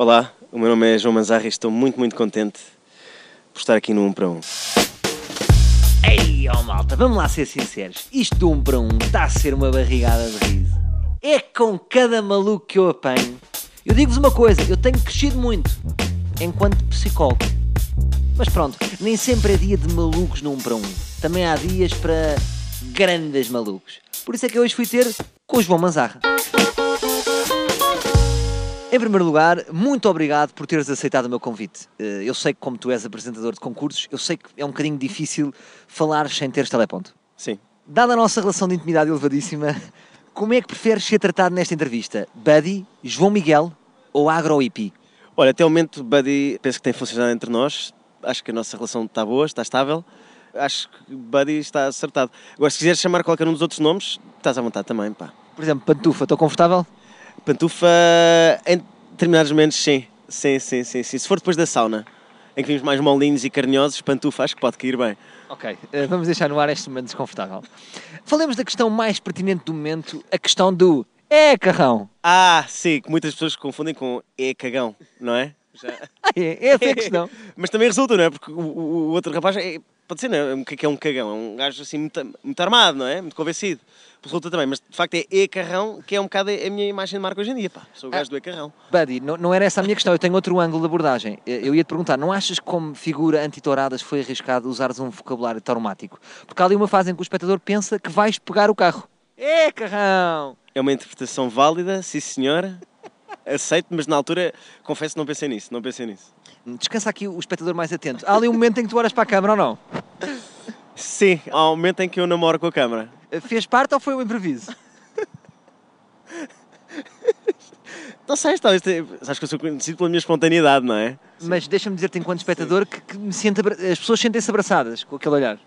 Olá, o meu nome é João Manzarra e estou muito, muito contente por estar aqui no 1 para 1. Ei, ó malta, vamos lá ser sinceros. Isto de um para um está a ser uma barrigada de riso. É com cada maluco que eu apanho. Eu digo-vos uma coisa, eu tenho crescido muito enquanto psicólogo. Mas pronto, nem sempre é dia de malucos no 1 para 1. Também há dias para grandes malucos. Por isso é que hoje fui ter com o João Manzarra. Em primeiro lugar, muito obrigado por teres aceitado o meu convite. Eh, Eu sei que, como tu és apresentador de concursos, eu sei que é um bocadinho difícil falar sem teres teleponto. Sim. Dada a nossa relação de intimidade elevadíssima, como é que preferes ser tratado nesta entrevista? Buddy, João Miguel ou Agro Hippie? Olha, até o momento, Buddy, penso que tem funcionado entre nós. Acho que a nossa relação está boa, está estável. Acho que Buddy está acertado. Agora, se quiseres chamar qualquer um dos outros nomes, estás à vontade também, pá. Por exemplo, Pantufa, estou confortável? Pantufa, em determinados momentos, sim. Sim, sim, sim, sim. Se for depois da sauna, em que vimos mais molinhos e carinhosos, Pantufa acho que pode cair bem. Ok, eh, vamos deixar no ar este momento desconfortável. Falemos da questão mais pertinente do momento, a questão do é carrão. Ah, sim, que muitas pessoas confundem com é cagão, não é? Já. É, é essa a questão. Mas também resulta, não é? Porque o, o- o outro rapaz é, pode ser, não é? O que é que é um cagão? É um gajo assim muito, muito armado, não é? Muito convencido. Resulta também, mas de facto é e-carrão, que é um bocado a minha imagem de marca hoje em dia, pá. Sou o gajo do e-carrão. Buddy, não, não era essa a minha questão, eu tenho outro ângulo de abordagem. Eh, Eu ia te perguntar, não achas que como figura anti-touradas foi arriscado usares um vocabulário traumático? Porque há ali uma fase em que o espectador pensa que vais pegar o carro. É carrão! É uma interpretação válida, sim senhora. Aceito, mas na altura, confesso que não pensei nisso, não pensei nisso. Descansa aqui o espectador mais atento. Há ali um momento em que tu olhas para a câmara ou não? Sim, há um momento em que eu namoro com a câmara. Fez parte ou foi um improviso? Não sei, talvez, te- acho que eu sou conhecido pela minha espontaneidade, não é? Mas deixa-me dizer-te enquanto espectador que, que me sinto as pessoas sentem-se abraçadas com aquele olhar.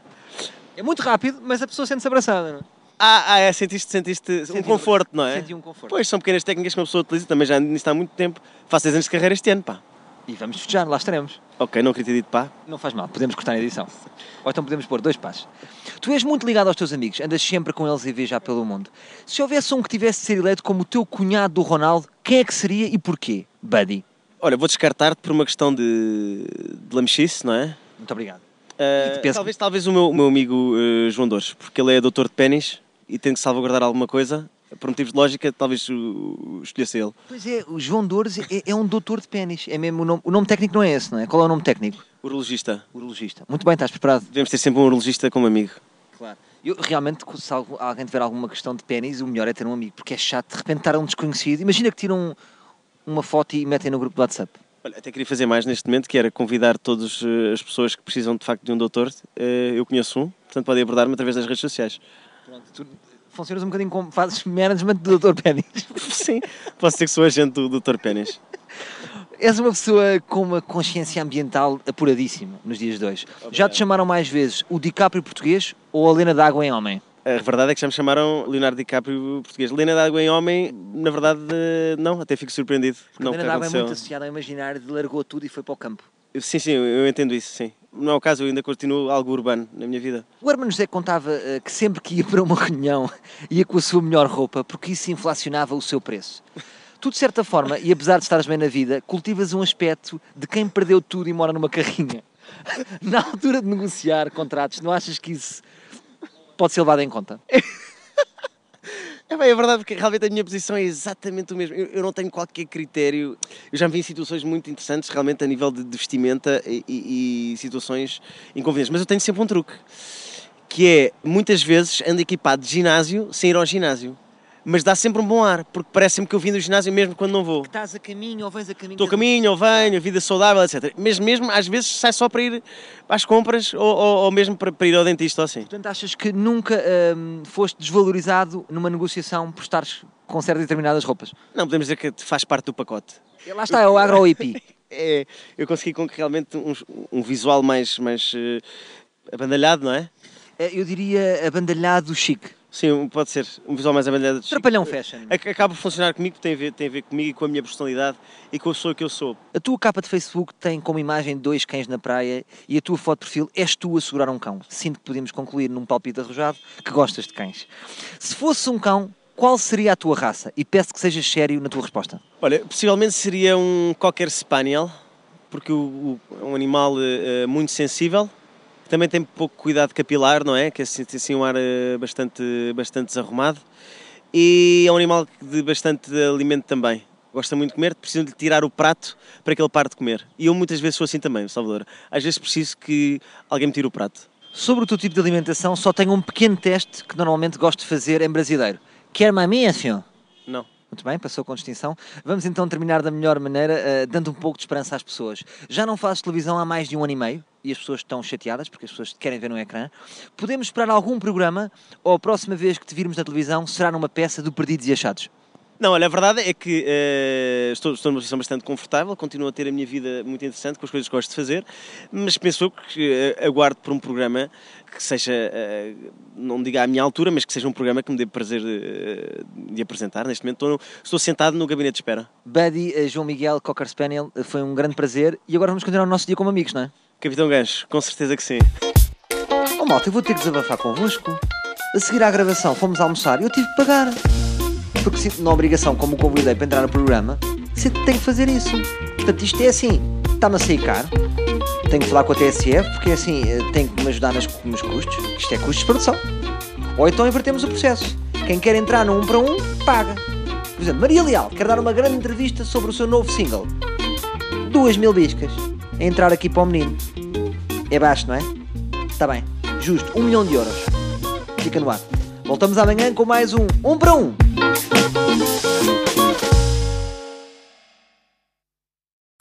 É muito rápido, mas a pessoa sente-se abraçada. Não? é? Ah, ah, é, sentiste, sentiste um Senti- conforto, não é? Senti um conforto. Pois, são pequenas técnicas que uma pessoa utiliza, também já nisto há muito tempo. Faço 10 anos de carreira este ano, pá. E vamos festejar, lá estaremos. Ok, não queria ter dito pá. Não faz mal, podemos cortar na edição. Ou então podemos pôr dois passos. Tu és muito ligado aos teus amigos, andas sempre com eles a viajar pelo mundo. Se houvesse um que tivesse de ser eleito como o teu cunhado do Ronaldo, quem é que seria e porquê? Buddy. Olha, vou descartar-te por uma questão de, de lamechice, não é? Muito obrigado. E pensas- talvez, talvez o meu, o meu amigo eh, João Dores, porque ele é doutor de pênis e tem que salvaguardar alguma coisa. Por motivos de lógica, talvez escolhesse ele. Pois é, o João Dores é, é um doutor de pênis. É mesmo o nome, o nome técnico não é esse, não é? Qual é o nome técnico? Urologista. Urologista. Muito bem, estás preparado? Devemos ter sempre um urologista como amigo. Claro. Eu realmente, se algu- alguém tiver alguma questão de pênis, o melhor é ter um amigo, porque é chato de repente estar um desconhecido. Imagina que tiram uma foto e metem no grupo do WhatsApp. Olha, até queria fazer mais neste momento, que era convidar todas eh, as pessoas que precisam de facto de um doutor. Eh, Eu conheço um, portanto podem abordar-me através das redes sociais. Pronto, tu funcionas um bocadinho como fazes management do doutor pênis. Sim, posso dizer que sou agente do doutor pênis. És uma pessoa com uma consciência ambiental apuradíssima nos dias de hoje. Já te chamaram mais vezes o DiCaprio português ou a Lena d'Água em homem? A verdade é que já me chamaram Leonardo DiCaprio português. Lena d'Água em homem, na verdade, não, até fico surpreendido. Porque não, Lena d'Água é muito associada ao imaginário de largou tudo e foi para o campo. Sim, sim, eu, entendo isso, sim. Não é o caso, eu ainda continuo algo urbano na minha vida. O Hermano José contava eh, que sempre que ia para uma reunião ia com a sua melhor roupa porque isso inflacionava o seu preço. Tu, de certa forma, e apesar de estares bem na vida, cultivas um aspecto de quem perdeu tudo e mora numa carrinha. Na altura de negociar contratos, não achas que isso pode ser levado em conta? É bem, é verdade, porque realmente a minha posição é exatamente o mesmo. Eu, eu não tenho qualquer critério. Eu já me vi em situações muito interessantes, realmente, a nível de, de vestimenta e, e- e situações inconvenientes. Mas eu tenho sempre um truque, que é, muitas vezes, ando equipado de ginásio sem ir ao ginásio. Mas dá sempre um bom ar, porque parece-me que eu vim do ginásio mesmo quando não vou. Estás a caminho ou vens a caminho? Estou a caminho, ou venho, vida saudável, etc. Mas mesmo, às vezes, sai só para ir às compras ou, ou- ou mesmo para, para ir ao dentista ou assim. Portanto, achas que nunca hum, foste desvalorizado numa negociação por estares com certas determinadas roupas? Não, podemos dizer que faz parte do pacote. E lá está, é o agro hippie. É, eu consegui com que realmente um, um visual mais, mais eh, abandalhado, não é? Eh, Eu diria abandalhado chique. Sim, pode ser. Um visual mais chique. Trapalhão fashion. Ac- Acaba por funcionar comigo, tem a, ver, tem a ver comigo e com a minha personalidade e com a pessoa que eu sou. A tua capa de Facebook tem como imagem dois cães na praia e a tua foto de perfil és tu a segurar um cão. Sinto que podemos concluir num palpite arrojado que gostas de cães. Se fosse um cão, qual seria a tua raça? E peço que sejas sério na tua resposta. Olha, possivelmente seria um Cocker Spaniel, porque é um animal uh, muito sensível, também tem pouco cuidado capilar, não é? Que é assim, assim um ar uh, bastante, bastante desarrumado. E é um animal de bastante alimento também. Gosta muito de comer, preciso de tirar o prato para que ele pare de comer. E eu muitas vezes sou assim também, Salvador. Às vezes preciso que alguém me tire o prato. Sobre o teu tipo de alimentação, só tenho um pequeno teste que normalmente gosto de fazer em brasileiro. Quer-me a minha, senhor? Não. Muito bem, passou com distinção. Vamos então terminar da melhor maneira, uh, dando um pouco de esperança às pessoas. Já não fazes televisão há mais de um ano e meio e as pessoas estão chateadas porque as pessoas querem ver no ecrã. Podemos esperar algum programa ou a próxima vez que te virmos na televisão será numa peça do Perdidos e Achados? Não, olha, a verdade é que uh, estou, estou numa posição bastante confortável, continuo a ter a minha vida muito interessante com as coisas que gosto de fazer, mas penso que uh, aguardo por um programa que seja, uh, não diga à minha altura, mas que seja um programa que me dê prazer de apresentar. Neste momento estou, estou, sentado no gabinete de espera. Buddy, João Miguel, Cocker Spaniel, foi um grande prazer e agora vamos continuar o nosso dia como amigos, não é? Capitão Gancho, com certeza que sim. Oh malta, eu vou ter que desabafar convosco. A seguir à gravação fomos almoçar e eu tive que pagar porque sinto na obrigação, como o convidei para entrar no programa, tenho que fazer isso. Portanto, isto é assim, está-me a sair caro, tenho que falar com a TSF, porque é assim, eh, tem que me ajudar nas, nos custos, isto é custos de produção. Ou então invertemos o processo. Quem quer entrar 1 um para 1, um, paga. Por exemplo, Maria Leal quer dar uma grande entrevista sobre o seu novo single. Duas mil biscas a entrar aqui para o menino. É baixo, não é? Está bem. Justo. Um milhão de euros. Fica no ar. Voltamos amanhã com mais um 1 um para 1. Um. Thank you.